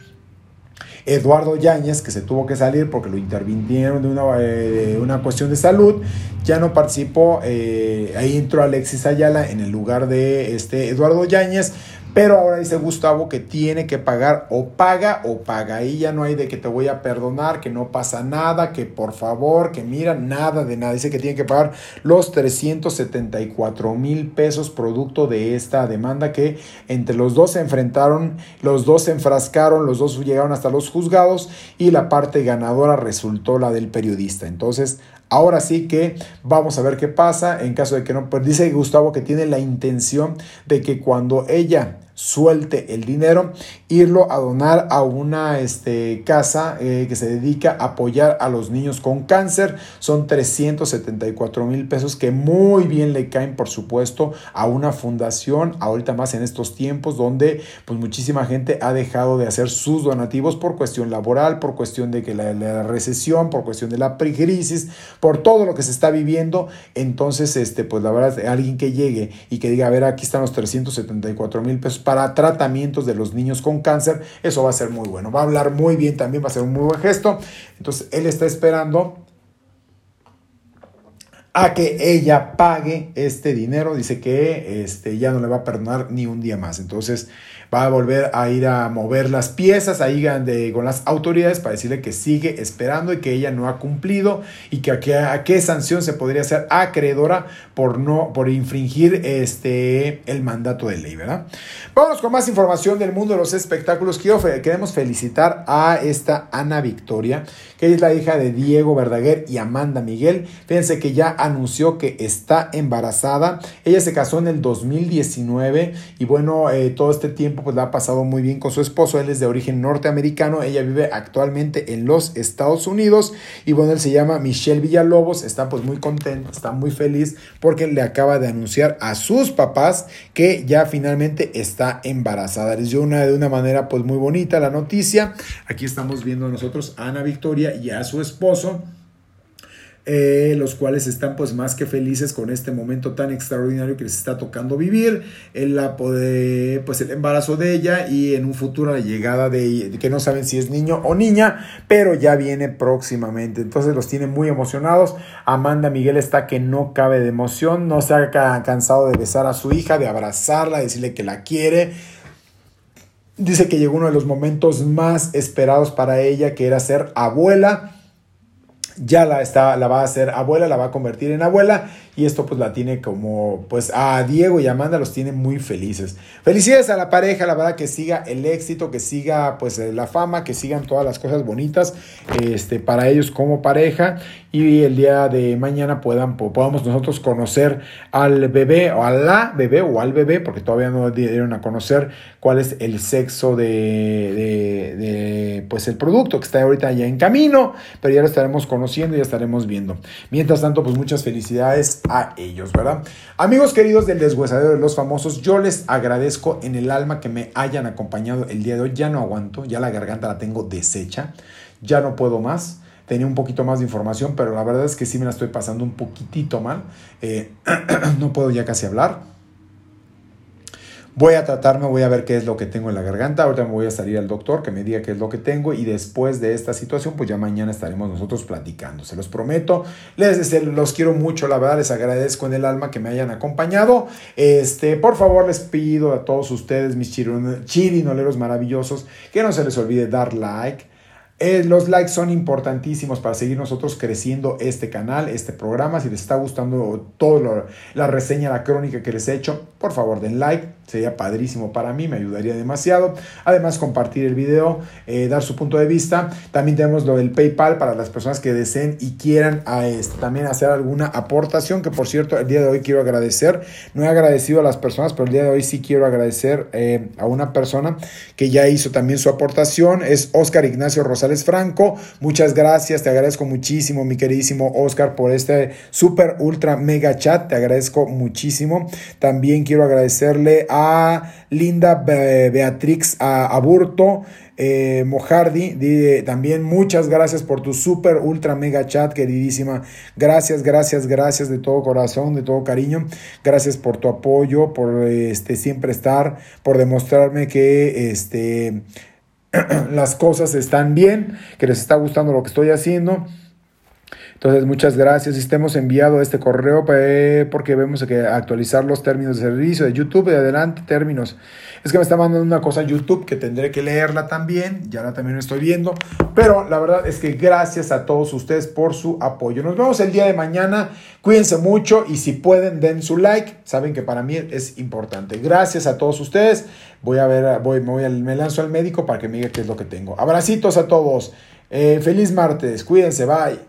Eduardo Yáñez, que se tuvo que salir porque lo intervinieron de una, eh, una cuestión de salud, ya no participó, eh, ahí entró Alexis Ayala en el lugar de este Eduardo Yáñez, pero ahora dice Gustavo que tiene que pagar o paga o paga. Ahí ya no hay de que te voy a perdonar, que no pasa nada, que por favor, que mira, nada de nada. Dice que tiene que pagar los 374 mil pesos producto de esta demanda que entre los dos se enfrentaron, los dos se enfrascaron, los dos llegaron hasta los juzgados y la parte ganadora resultó la del periodista. Entonces, Ahora sí que vamos a ver qué pasa en caso de que no. Pues dice Gustavo que tiene la intención de que cuando ella suelte el dinero, irlo a donar a una este, casa eh, que se dedica a apoyar a los niños con cáncer. Son 374 mil pesos que muy bien le caen, por supuesto, a una fundación, ahorita más en estos tiempos donde pues muchísima gente ha dejado de hacer sus donativos por cuestión laboral, por cuestión de que la, la recesión, por cuestión de la crisis, por todo lo que se está viviendo. Entonces, este, pues la verdad, alguien que llegue y que diga, a ver, aquí están los 374 mil pesos para tratamientos de los niños con cáncer, eso va a ser muy bueno. Va a hablar muy bien también, va a ser un muy buen gesto. Entonces, él está esperando a que ella pague este dinero. Dice que este, ya no le va a perdonar ni un día más. Entonces, va a volver a ir a mover las piezas ahí de, con las autoridades para decirle que sigue esperando y que ella no ha cumplido y que a, qué, sanción se podría hacer acreedora por no por infringir este el mandato de ley, ¿verdad? Vamos con más información del mundo de los espectáculos. Queremos felicitar a esta Ana Victoria, que es la hija de Diego Verdaguer y Amanda Miguel. Fíjense que ya anunció que está embarazada. Ella se casó en el 2019 y bueno, eh, todo este tiempo pues la ha pasado muy bien con su esposo. Él es de origen norteamericano. Ella vive actualmente en los Estados Unidos. Y bueno, él se llama Michelle Villalobos. Está pues muy contento, está muy feliz porque le acaba de anunciar a sus papás que ya finalmente está embarazada. Les dio una de una manera pues muy bonita la noticia. Aquí estamos viendo nosotros a Ana Victoria y a su esposo. Eh, los cuales están pues más que felices con este momento tan extraordinario que les está tocando vivir, el, la, pues el embarazo de ella y en un futuro la llegada de que no saben si es niño o niña, pero ya viene próximamente, entonces los tiene muy emocionados, Amanda Miguel está que no cabe de emoción, no se ha cansado de besar a su hija, de abrazarla, decirle que la quiere, dice que llegó uno de los momentos más esperados para ella, que era ser abuela, ya la, está, la va a hacer abuela, la va a convertir en abuela y esto pues la tiene como, pues a Diego y Amanda los tiene muy felices. Felicidades a la pareja, la verdad que siga el éxito, que siga pues la fama, que sigan todas las cosas bonitas este, para ellos como pareja y el día de mañana puedan, podamos nosotros conocer al bebé o a la bebé o al bebé, porque todavía no dieron a conocer cuál es el sexo de, de, de pues el producto que está ahorita ya en camino, pero ya lo estaremos conociendo y ya estaremos viendo. Mientras tanto, pues muchas felicidades a ellos, ¿verdad? Amigos queridos del deshuesadero de los famosos, yo les agradezco en el alma que me hayan acompañado el día de hoy. Ya no aguanto, ya la garganta la tengo deshecha, ya no puedo más. Tenía un poquito más de información, pero la verdad es que sí me la estoy pasando un poquitito mal. Eh, no puedo ya casi hablar. Voy a tratarme, voy a ver qué es lo que tengo en la garganta. Ahorita me voy a salir al doctor que me diga qué es lo que tengo y después de esta situación, pues ya mañana estaremos nosotros platicando. Se los prometo. Les los quiero mucho, la verdad les agradezco en el alma que me hayan acompañado. Este, por favor, les pido a todos ustedes, mis chirinoleros maravillosos, que no se les olvide dar like eh, los likes son importantísimos para seguir nosotros creciendo este canal, este programa. Si les está gustando toda la reseña, la crónica que les he hecho, por favor den like. Sería padrísimo para mí, me ayudaría demasiado. Además, compartir el video, eh, dar su punto de vista. También tenemos lo del PayPal para las personas que deseen y quieran a este, también hacer alguna aportación. Que por cierto, el día de hoy quiero agradecer. No he agradecido a las personas, pero el día de hoy sí quiero agradecer eh, a una persona que ya hizo también su aportación. Es Oscar Ignacio Rosales Franco. Muchas gracias, te agradezco muchísimo, mi queridísimo Oscar, por este super ultra mega chat. Te agradezco muchísimo. También quiero agradecerle a Linda Beatrix Aburto. Eh, Mojardi, también muchas gracias por tu super ultra mega chat, queridísima. Gracias, gracias, gracias de todo corazón, de todo cariño. Gracias por tu apoyo, por este, siempre estar, por demostrarme que este, las cosas están bien, que les está gustando lo que estoy haciendo. Entonces, muchas gracias. Si hemos enviado este correo porque vemos que actualizar los términos de servicio de YouTube. De adelante, términos. Es que me está mandando una cosa YouTube que tendré que leerla también. Ya la también estoy viendo. Pero la verdad es que gracias a todos ustedes por su apoyo. Nos vemos el día de mañana. Cuídense mucho y si pueden, den su like. Saben que para mí es importante. Gracias a todos ustedes. Voy a ver, voy, me, voy me lanzo al médico para que me diga qué es lo que tengo. Abracitos a todos. Eh, feliz martes. Cuídense. Bye.